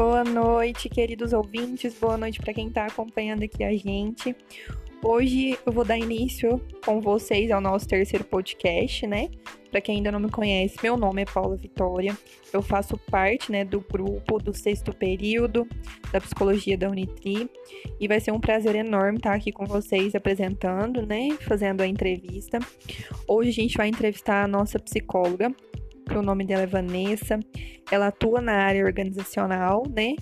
Boa noite, queridos ouvintes. Boa noite para quem está acompanhando aqui a gente. Hoje eu vou dar início com vocês ao nosso terceiro podcast, né? Para quem ainda não me conhece, meu nome é Paula Vitória. Eu faço parte, né, do grupo do sexto período da psicologia da Unitri e vai ser um prazer enorme estar aqui com vocês apresentando, né, fazendo a entrevista. Hoje a gente vai entrevistar a nossa psicóloga, que o nome dela é Vanessa. Ela atua na área organizacional, né?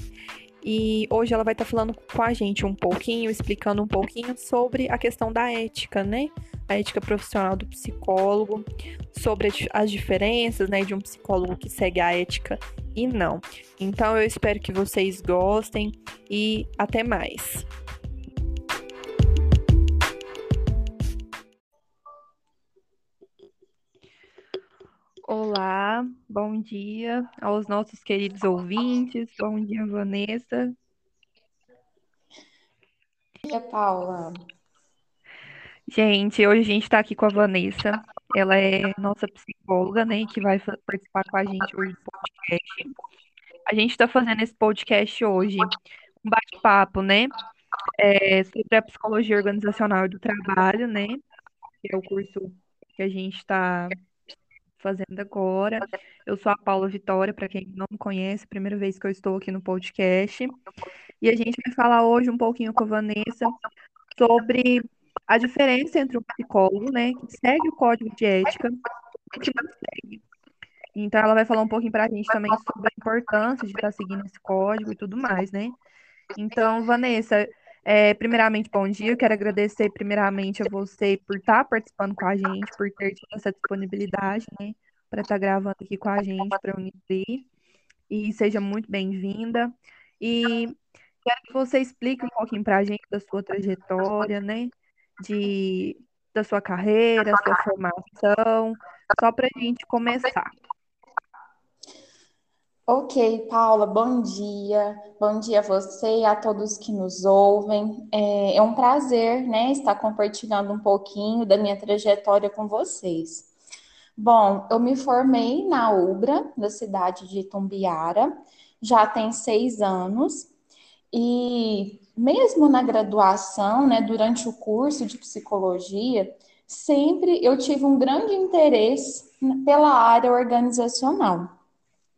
E hoje ela vai estar tá falando com a gente um pouquinho, explicando um pouquinho sobre a questão da ética, né? A ética profissional do psicólogo, sobre as diferenças, né, de um psicólogo que segue a ética e não. Então eu espero que vocês gostem e até mais. Olá, bom dia aos nossos queridos ouvintes. Bom dia, Vanessa. Bom dia, Paula. Gente, hoje a gente está aqui com a Vanessa. Ela é nossa psicóloga, né, que vai participar com a gente hoje do podcast. A gente está fazendo esse podcast hoje, um bate-papo, né, é, sobre a psicologia organizacional do trabalho, né, que é o curso que a gente está fazendo agora. Eu sou a Paula Vitória, para quem não me conhece, primeira vez que eu estou aqui no podcast. E a gente vai falar hoje um pouquinho com a Vanessa sobre a diferença entre o psicólogo, né, que segue o código de ética e que não segue. Então, ela vai falar um pouquinho para a gente também sobre a importância de estar seguindo esse código e tudo mais, né? Então, Vanessa, é, primeiramente, bom dia. Eu quero agradecer primeiramente a você por estar participando com a gente, por ter tido essa disponibilidade, né, para estar gravando aqui com a gente para a Unitri. E seja muito bem-vinda. E quero que você explique um pouquinho para a gente da sua trajetória, né, de, da sua carreira, sua formação, só para a gente começar. Ok, Paula, bom dia. Bom dia a você e a todos que nos ouvem. É, é, um prazer, né, estar compartilhando um pouquinho da minha trajetória com vocês. Bom, eu me formei na UBRA, da cidade de Tumbiara, já tem seis anos, e mesmo na graduação, né, durante o curso de psicologia, sempre eu tive um grande interesse pela área organizacional.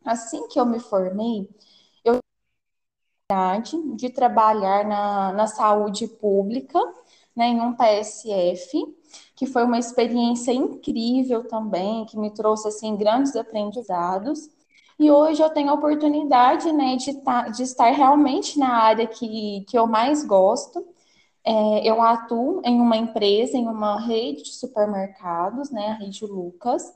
Assim que eu me formei, eu tive de trabalhar na, na saúde pública, né, em um PSF, que foi uma experiência incrível também, que me trouxe assim grandes aprendizados. E hoje eu tenho a oportunidade né, de, tá, de estar realmente na área que, que eu mais gosto. É, eu atuo em uma empresa, em uma rede de supermercados, né, a Rede Lucas,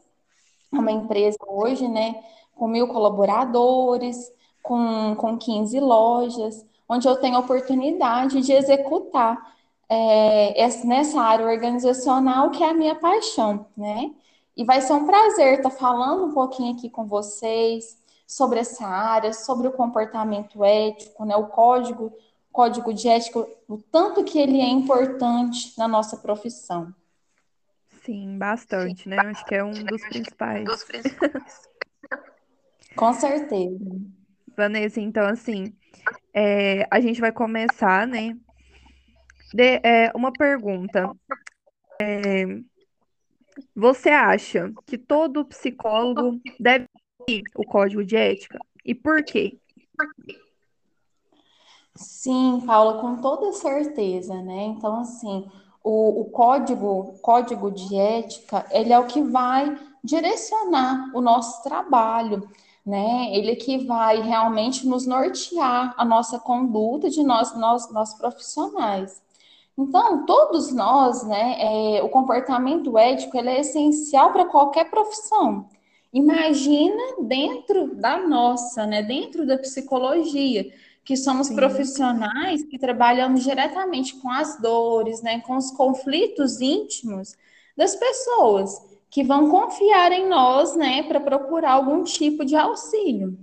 uma empresa hoje, né, com mil colaboradores, com, com 15 lojas, onde eu tenho a oportunidade de executar é, nessa área organizacional que é a minha paixão, né? E vai ser um prazer estar falando um pouquinho aqui com vocês sobre essa área, sobre o comportamento ético, né? O código, código de ética, o tanto que ele é importante na nossa profissão. Sim, bastante, né? Acho que é um dos principais. Dos principais. Com certeza. Vanessa, então, assim, é, a gente vai começar, né? De, é, uma pergunta. É, você acha que todo psicólogo deve seguir o código de ética? E por quê? Sim, Paula, com toda certeza, né? Então, assim, o, o código, código de ética, ele é o que vai direcionar o nosso trabalho né? Ele que vai realmente nos nortear a nossa conduta de nós, nós, nós profissionais. Então, todos nós, né, é, o comportamento ético ele é essencial para qualquer profissão. Imagina dentro da nossa, né, dentro da psicologia, que somos Sim. profissionais que trabalhamos diretamente com as dores, né, com os conflitos íntimos das pessoas que vão confiar em nós, né, para procurar algum tipo de auxílio.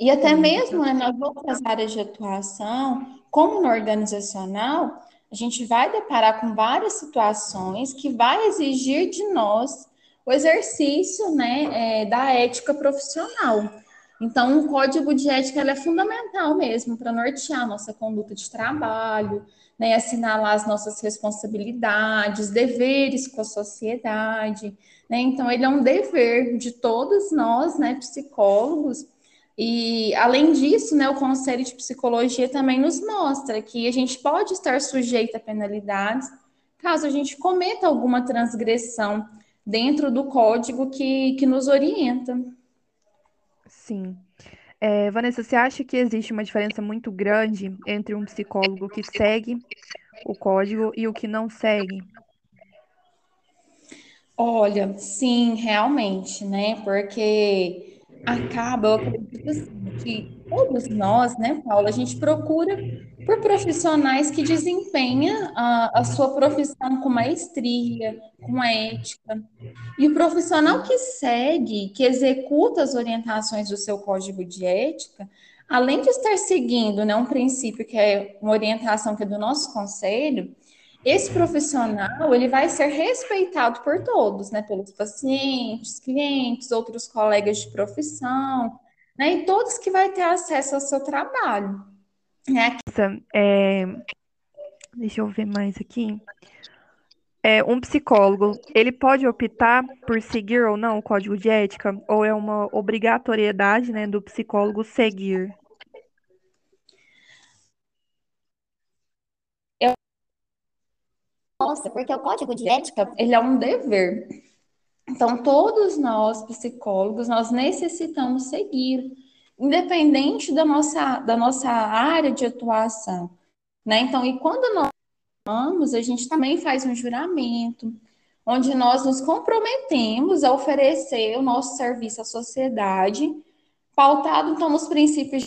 E até mesmo né, nas outras áreas de atuação, como no organizacional, a gente vai deparar com várias situações que vai exigir de nós o exercício né, é, da ética profissional. Então, o código de ética é fundamental mesmo para nortear a nossa conduta de trabalho, né, assinalar as nossas responsabilidades, deveres com a sociedade. Né? Então, ele é um dever de todos nós, né, psicólogos. E, além disso, né, o Conselho de Psicologia também nos mostra que a gente pode estar sujeito a penalidades caso a gente cometa alguma transgressão dentro do código que, que nos orienta. Sim. É, Vanessa, você acha que existe uma diferença muito grande entre um psicólogo que segue o código e o que não segue? Olha, sim, realmente, né? Porque acaba, eu acredito assim, que todos nós, né, Paula, a gente procura por profissionais que desempenham a, a sua profissão com maestria, com ética. E o profissional que segue, que executa as orientações do seu código de ética, além de estar seguindo né, um princípio que é uma orientação que é do nosso conselho, esse profissional ele vai ser respeitado por todos, né? Pelos pacientes, clientes, outros colegas de profissão, né? E todos que vai ter acesso ao seu trabalho. Né? É, deixa eu ver mais aqui. É, um psicólogo, ele pode optar por seguir ou não o código de ética? Ou é uma obrigatoriedade, né, do psicólogo seguir? Nossa, porque o código de ética, ele é um dever. Então, todos nós, psicólogos, nós necessitamos seguir, independente da nossa, da nossa área de atuação. Né? Então, e quando nós vamos, a gente também faz um juramento, onde nós nos comprometemos a oferecer o nosso serviço à sociedade, pautado, então, nos princípios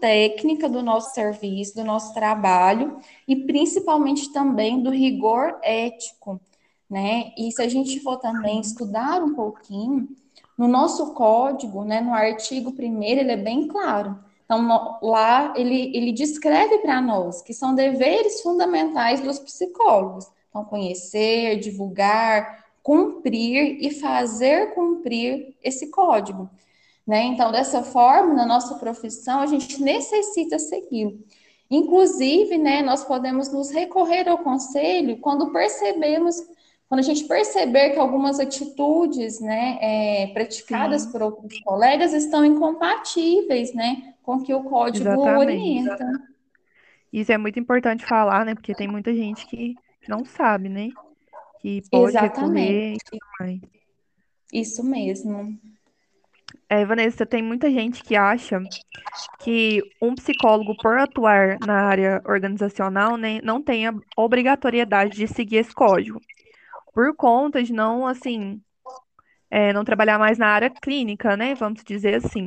técnica do nosso serviço, do nosso trabalho e principalmente também do rigor ético, né? E se a gente for também estudar um pouquinho, no nosso código, né, no artigo primeiro, ele é bem claro. Então, no, lá ele, ele descreve para nós que são deveres fundamentais dos psicólogos. Então, conhecer, divulgar, cumprir e fazer cumprir esse código. Né? Então, dessa forma, na nossa profissão, a gente necessita seguir. Inclusive, né, nós podemos nos recorrer ao conselho quando percebemos, quando a gente perceber que algumas atitudes né, é, praticadas Sim. por outros colegas estão incompatíveis né, com o que o código Exatamente. orienta. Isso é muito importante falar, né? Porque tem muita gente que não sabe, né? Que pode Exatamente. recorrer e tudo mais. Isso mesmo. É, Vanessa, tem muita gente que acha que um psicólogo, por atuar na área organizacional, né, não tem a obrigatoriedade de seguir esse código, por conta de não, assim, é, não trabalhar mais na área clínica, né, vamos dizer assim.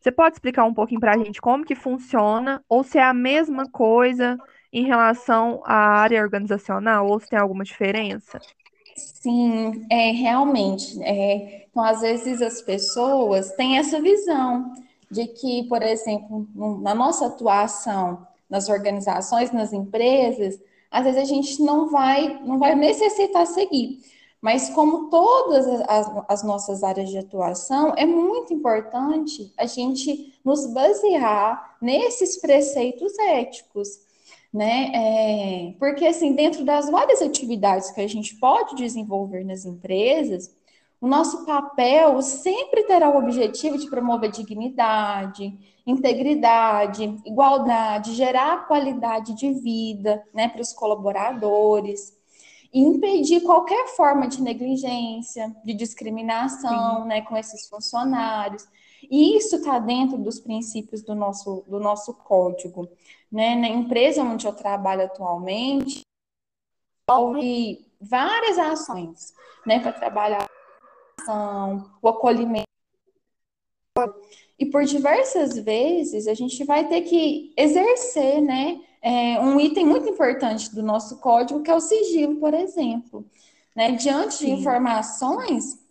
Você pode explicar um pouquinho para a gente como que funciona, ou se é a mesma coisa em relação à área organizacional, ou se tem alguma diferença? Sim, é realmente. É, então, às vezes as pessoas têm essa visão de que, por exemplo, na nossa atuação nas organizações, nas empresas, às vezes a gente não vai, não vai necessitar seguir. Mas como todas as, as nossas áreas de atuação, é muito importante a gente nos basear nesses preceitos éticos né? É, porque assim, dentro das várias atividades que a gente pode desenvolver nas empresas, o nosso papel sempre terá o objetivo de promover dignidade, integridade, igualdade, gerar qualidade de vida, né, para os colaboradores e impedir qualquer forma de negligência, de discriminação, Sim. né, com esses funcionários. E isso está dentro dos princípios do nosso, do nosso código. Né? Na empresa onde eu trabalho atualmente, houve várias ações né, para trabalhar o acolhimento. E por diversas vezes a gente vai ter que exercer né, é, um item muito importante do nosso código, que é o sigilo, por exemplo. Né? Diante Sim. de informações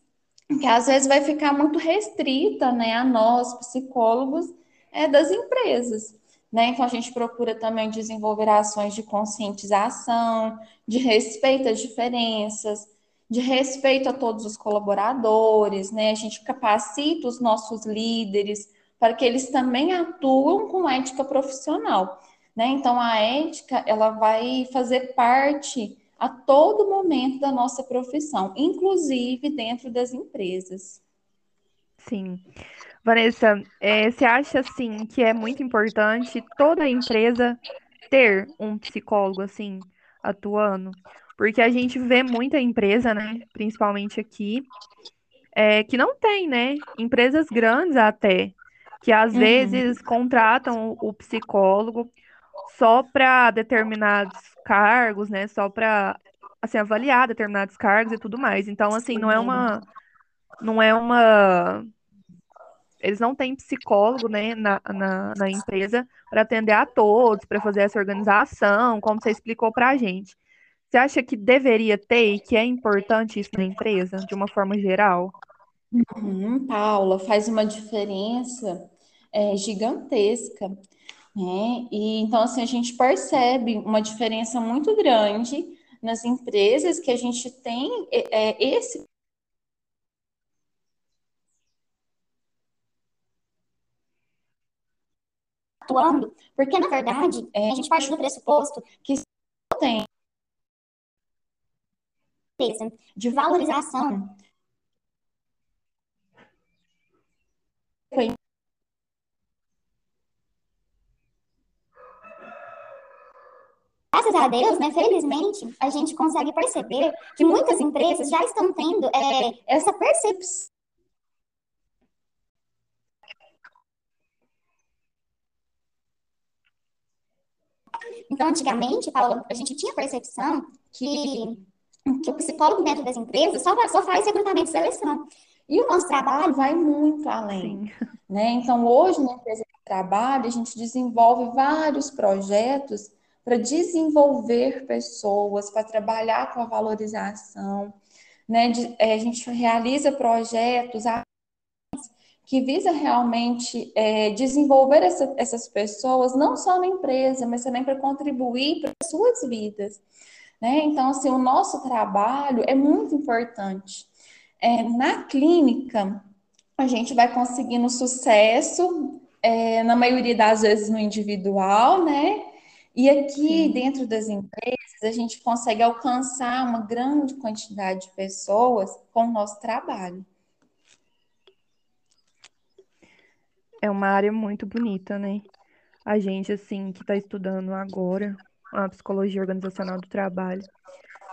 que às vezes vai ficar muito restrita né, a nós, psicólogos, é, das empresas. Né? Então, a gente procura também desenvolver ações de conscientização, de respeito às diferenças, de respeito a todos os colaboradores, né? A gente capacita os nossos líderes para que eles também atuam com ética profissional, né? Então a ética ela vai fazer parte a todo momento da nossa profissão, inclusive dentro das empresas. Sim. Vanessa, é, você acha assim que é muito importante toda empresa ter um psicólogo assim atuando? Porque a gente vê muita empresa, né, principalmente aqui, é, que não tem, né? Empresas grandes até, que às Uhum. vezes contratam o psicólogo só para determinados cargos, né? Só para assim avaliar determinados cargos e tudo mais. Então, assim, não é uma não é uma eles não têm psicólogo, né, na, na, na empresa para atender a todos, para fazer essa organização, como você explicou para a gente. Você acha que deveria ter e que é importante isso na empresa, de uma forma geral? Uhum, Paula, faz uma diferença é, gigantesca, né? E então assim a gente percebe uma diferença muito grande nas empresas que a gente tem é, é, esse atuando, porque na verdade é, a gente parte do pressuposto que se tem de valorização graças a Deus, né, felizmente, a gente consegue perceber que muitas empresas já estão tendo é, essa percepção. Então, antigamente, Paulo, a gente tinha percepção que, que o psicólogo dentro das empresas só, só faz recrutamento e seleção. E o nosso trabalho vai muito além. Sim. Né? Então, hoje, na empresa de trabalho, a gente desenvolve vários projetos para desenvolver pessoas, para trabalhar com a valorização. Né? De, é, a gente realiza projetos que visa realmente é, desenvolver essa, essas pessoas, não só na empresa, mas também para contribuir para as suas vidas. Né? Então, assim, o nosso trabalho é muito importante. É, na clínica, a gente vai conseguindo sucesso, é, na maioria das vezes no individual, né? E aqui Sim. dentro das empresas, a gente consegue alcançar uma grande quantidade de pessoas com o nosso trabalho. É uma área muito bonita, né? A gente, assim, que está estudando agora a psicologia organizacional do trabalho,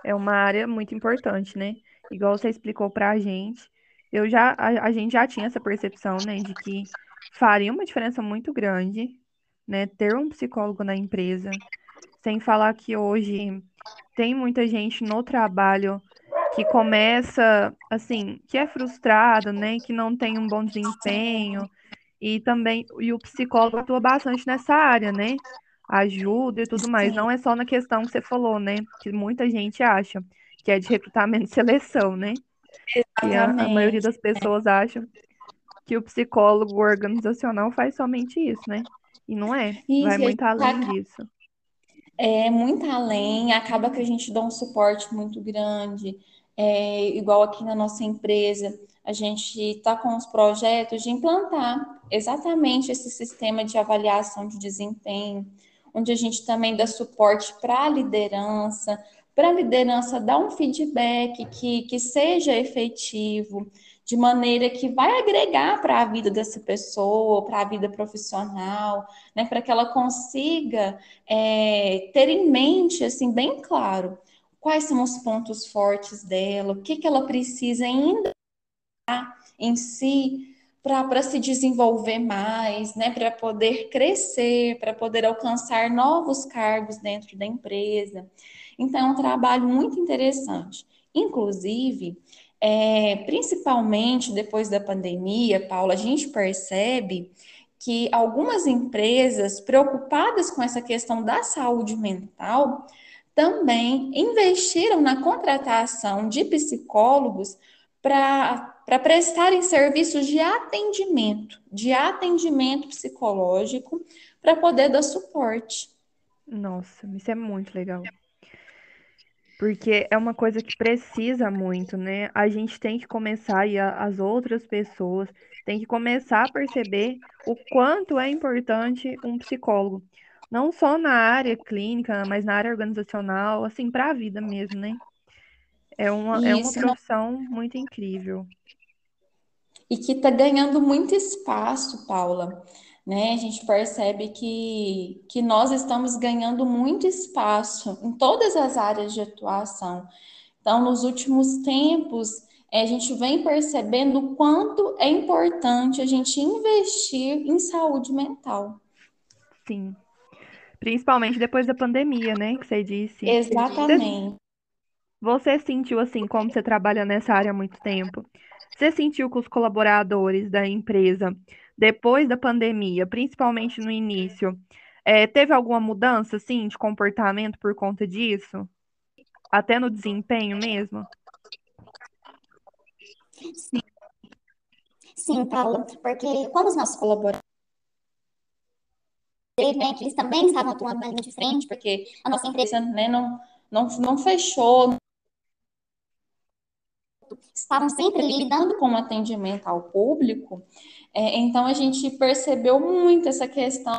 é uma área muito importante, né? Igual você explicou para a gente, eu já, a, a gente já tinha essa percepção, né, de que faria uma diferença muito grande, né, ter um psicólogo na empresa, sem falar que hoje tem muita gente no trabalho que começa, assim, que é frustrado, né, que não tem um bom desempenho, e também, e o psicólogo atua bastante nessa área, né? Ajuda e tudo mais. Sim, Não é só na questão que você falou, né? Que muita gente acha que é de recrutamento e seleção, né? Que a, a maioria exatamente. das pessoas acha que o psicólogo organizacional faz somente isso, né? E não é. Vai Isso, a muito além disso. é muito além, acaba que a gente dá um suporte muito grande. É, igual aqui na nossa empresa, a gente está com os projetos de implantar exatamente esse sistema de avaliação de desempenho, onde a gente também dá suporte para a liderança, para a liderança dar um feedback que, que seja efetivo, de maneira que vai agregar para a vida dessa pessoa, para a vida profissional, né, para que ela consiga é, ter em mente, assim, bem claro, quais são os pontos fortes dela, o que, que ela precisa ainda em si para se desenvolver mais, né, para poder crescer, para poder alcançar novos cargos dentro da empresa. Então, é um trabalho muito interessante. Inclusive, é, principalmente depois da pandemia, Paula, a gente percebe que algumas empresas preocupadas com essa questão da saúde mental também investiram na contratação de psicólogos para prestarem serviços de atendimento, de atendimento psicológico, para poder dar suporte. Nossa, isso é muito legal. Porque é uma coisa que precisa muito, né? A gente tem que começar e a- as outras pessoas têm que começar a perceber o quanto é importante um psicólogo, não só na área clínica, mas na área organizacional, assim, para a vida mesmo, né? É uma, é uma profissão muito incrível. e que está ganhando muito espaço, Paula. Né? A gente percebe que, que nós estamos ganhando muito espaço em todas as áreas de atuação. Então, nos últimos tempos, eh, a gente vem percebendo o quanto é importante a gente investir em saúde mental. Sim. Principalmente depois da pandemia, né? Que você disse. Exatamente. você sentiu assim, como você trabalha nessa área há muito tempo? Você sentiu que os colaboradores da empresa, depois da pandemia, principalmente no início, eh, teve alguma mudança, assim, de comportamento por conta disso? Até no desempenho mesmo? Sim, sim, Paula, porque como os nossos colaboradores, né, que eles também estavam atuando na de frente, porque a nossa empresa, né, não, não, não fechou, estavam sempre lidando com o atendimento ao público, é, então a gente percebeu muito essa questão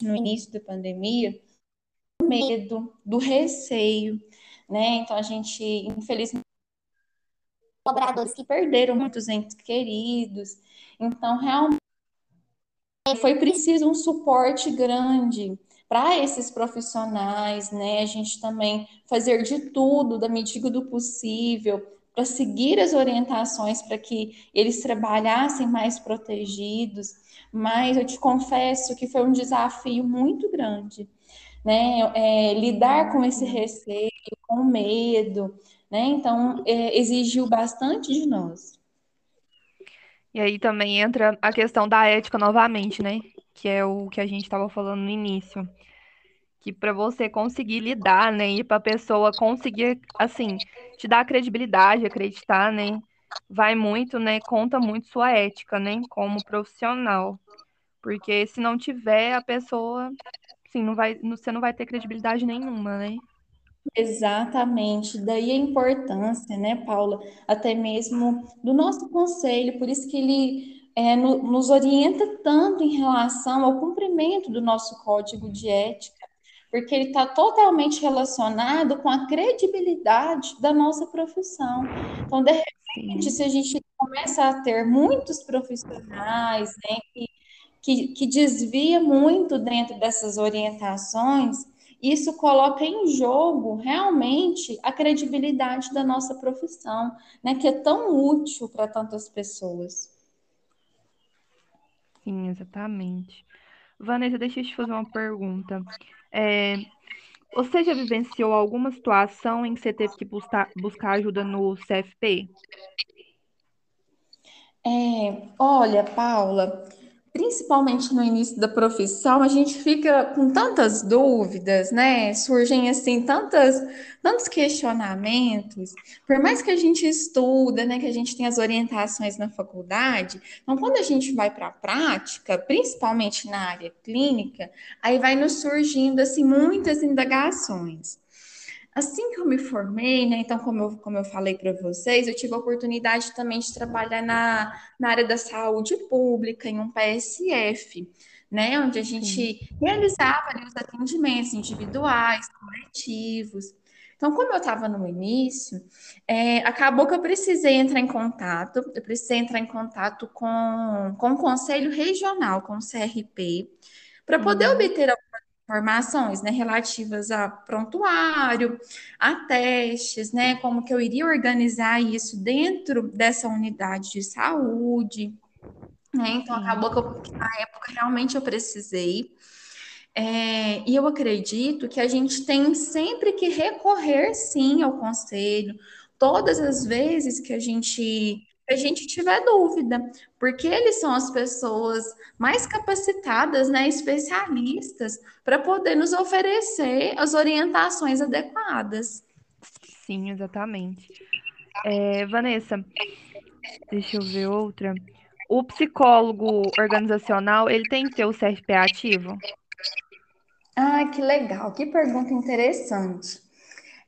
no início da pandemia, do medo, do receio, né? Então a gente, infelizmente, colaboradores que perderam muitos entes queridos, então realmente foi preciso um suporte grande para esses profissionais, né? A gente também fazer de tudo, da medida do possível, para seguir as orientações para que eles trabalhassem mais protegidos. Mas eu te confesso que foi um desafio muito grande, né? É, lidar com esse receio, com medo, né? Então, é, exigiu bastante de nós. E aí também entra a questão da ética novamente, né? Que é o que a gente estava falando no início. Que para você conseguir lidar, né? E para a pessoa conseguir, assim, te dar credibilidade, acreditar, né? Vai muito, né? Conta muito sua ética, né? Como profissional. Porque se não tiver, a pessoa, assim, não vai, você não vai ter credibilidade nenhuma, né? Exatamente, daí a importância, né, Paula, até mesmo do nosso conselho, por isso que ele é, no- nos orienta tanto em relação ao cumprimento do nosso código de ética, porque ele está totalmente relacionado com a credibilidade da nossa profissão. Então, de repente, se a gente começa a ter muitos profissionais, né, que, que desvia muito dentro dessas orientações, isso coloca em jogo realmente a credibilidade da nossa profissão, né, que é tão útil para tantas pessoas. Sim, exatamente. Vanessa, deixa eu te fazer uma pergunta. É, você já vivenciou alguma situação em que você teve que buscar, buscar ajuda no CFP? É, olha, Paula, principalmente no início da profissão, a gente fica com tantas dúvidas, né? Surgem assim tantas, tantos questionamentos. Por mais que a gente estuda, né, que a gente tem as orientações na faculdade, então quando a gente vai para a prática, principalmente na área clínica, aí vai nos surgindo assim muitas indagações. Assim que eu me formei, né? Então, como eu, como eu falei para vocês, eu tive a oportunidade também de trabalhar na, na área da saúde pública, em um PSF, né? Onde a Sim, gente realizava ali, os atendimentos individuais, coletivos. Então, como eu estava no início, é, acabou que eu precisei entrar em contato, eu precisei entrar em contato com, com o Conselho Regional, com o CRP, para poder uhum, obter informações, né, relativas a prontuário, a testes, né, como que eu iria organizar isso dentro dessa unidade de saúde, né, então acabou que, eu, na época realmente eu precisei, é, e eu acredito que a gente tem sempre que recorrer sim ao conselho, todas as vezes que a gente a gente tiver dúvida, porque eles são as pessoas mais capacitadas, né, especialistas, para poder nos oferecer as orientações adequadas. sim, exatamente. É, Vanessa, deixa eu ver outra. O psicólogo organizacional, ele tem que ter o CRP ativo? Ah, que legal, que pergunta interessante.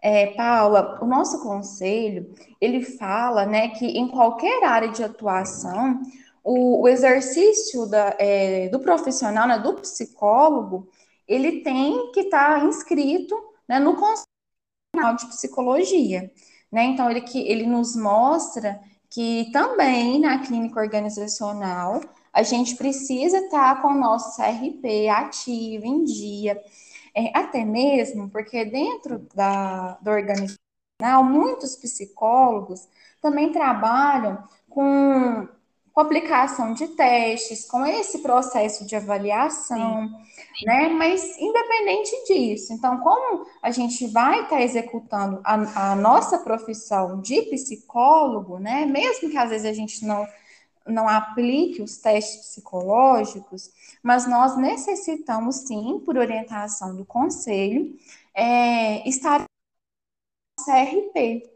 É, Paula, o nosso conselho, ele fala, né, que em qualquer área de atuação, o, o exercício da, é, do profissional, né, do psicólogo, ele tem que estar tá inscrito né, no Conselho de Psicologia. Né? Então, ele, que, ele nos mostra que também na clínica organizacional a gente precisa estar tá com o nosso CRP ativo, em dia, é, até mesmo porque dentro da, do organizacional, muitos psicólogos também trabalham com com aplicação de testes, com esse processo de avaliação, sim, né? Mas independente disso, então, como a gente vai estar tá executando a, a, nossa profissão de psicólogo, né? Mesmo que às vezes a gente não, não aplique os testes psicológicos, mas nós necessitamos sim, por orientação do conselho, é, estar no CRP.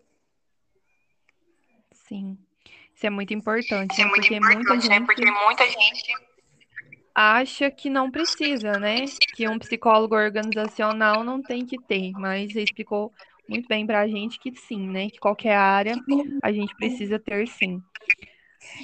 Sim. Isso é muito importante, é né? muito porque importante, muita né? gente porque muita gente acha que não precisa, né? Que um psicólogo organizacional não tem que ter, mas você explicou muito bem para a gente que sim, né? Que qualquer área a gente precisa ter sim.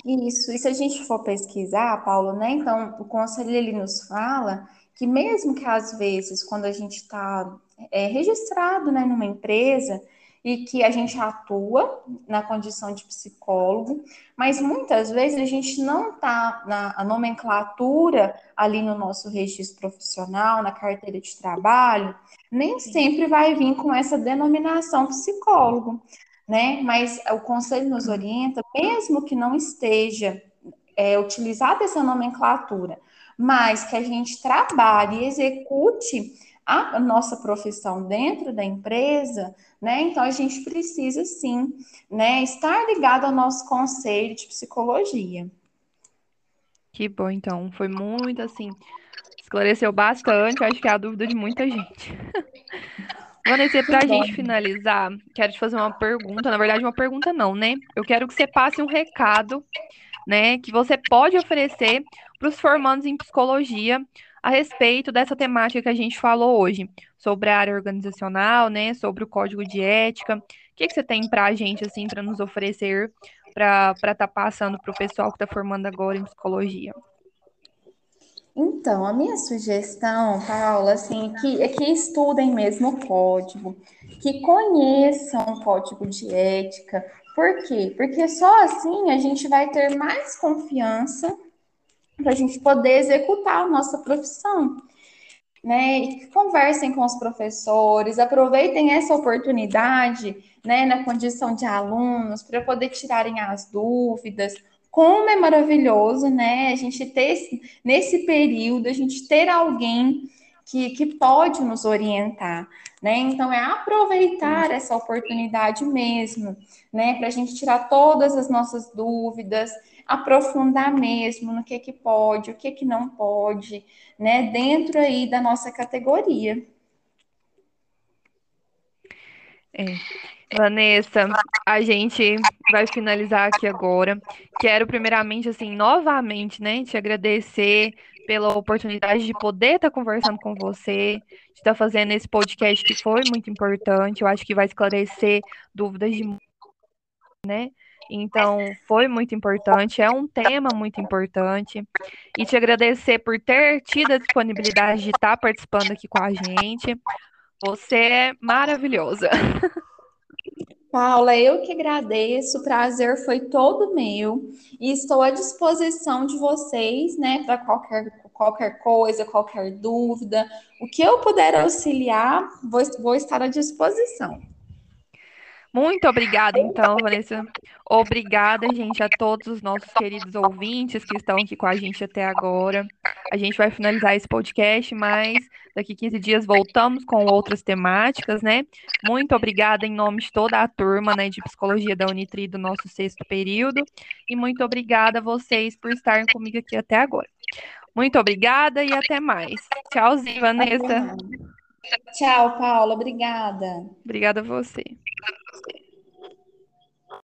Isso, e se a gente for pesquisar, Paulo, né? Então, o conselho ele nos fala que mesmo que às vezes, quando a gente está é, registrado né, numa empresa, e que a gente atua na condição de psicólogo, mas muitas vezes a gente não está na nomenclatura ali no nosso registro profissional, na carteira de trabalho, nem sempre vai vir com essa denominação psicólogo, né? Mas o conselho nos orienta, mesmo que não esteja é, utilizada essa nomenclatura, mas que a gente trabalhe e execute a nossa profissão dentro da empresa, né? Então a gente precisa sim, né, estar ligado ao nosso conselho de psicologia. Que bom, então, foi muito assim, esclareceu bastante, acho que é a dúvida de muita gente. Vanessa, para a gente finalizar, quero te fazer uma pergunta, na verdade uma pergunta não, né? Eu quero que você passe um recado, né, que você pode oferecer para os formandos em psicologia a respeito dessa temática que a gente falou hoje, sobre a área organizacional, né, sobre o código de ética. O que, que você tem para a gente, assim, para nos oferecer, para estar tá passando para o pessoal que está formando agora em psicologia? Então, a minha sugestão, Paula, assim, que, é que estudem mesmo o código, que conheçam o código de ética. Por quê? Porque só assim a gente vai ter mais confiança para a gente poder executar a nossa profissão. Né, e conversem com os professores, aproveitem essa oportunidade, né, na condição de alunos, para poder tirarem as dúvidas. Como é maravilhoso, né, a gente ter nesse período, a gente ter alguém que, que pode nos orientar, né? Então é aproveitar essa oportunidade mesmo, né, para a gente tirar todas as nossas dúvidas, aprofundar mesmo no que que pode, o que que não pode, né, dentro aí da nossa categoria. É. Vanessa, a gente vai finalizar aqui agora. Quero primeiramente, assim, novamente, né, te agradecer pela oportunidade de poder estar conversando com você, de estar fazendo esse podcast que foi muito importante. Eu acho que vai esclarecer dúvidas de, né? Então, foi muito importante, é um tema muito importante. E te agradecer por ter tido a disponibilidade de estar participando aqui com a gente. Você é maravilhosa. Paula, eu que agradeço, o prazer foi todo meu e estou à disposição de vocês, né, para qualquer, qualquer coisa, qualquer dúvida. O que eu puder auxiliar, vou, vou estar à disposição. Muito obrigada, então, Vanessa. Obrigada, gente, a todos os nossos queridos ouvintes que estão aqui com a gente até agora. A gente vai finalizar esse podcast, mas daqui 15 dias voltamos com outras temáticas, né? Muito obrigada em nome de toda a turma né, de psicologia da Unitri do nosso sexto período. E muito obrigada a vocês por estarem comigo aqui até agora. Muito obrigada e até mais. Tchauzinho, Vanessa. Tchau, Paula. Obrigada. Obrigada a você.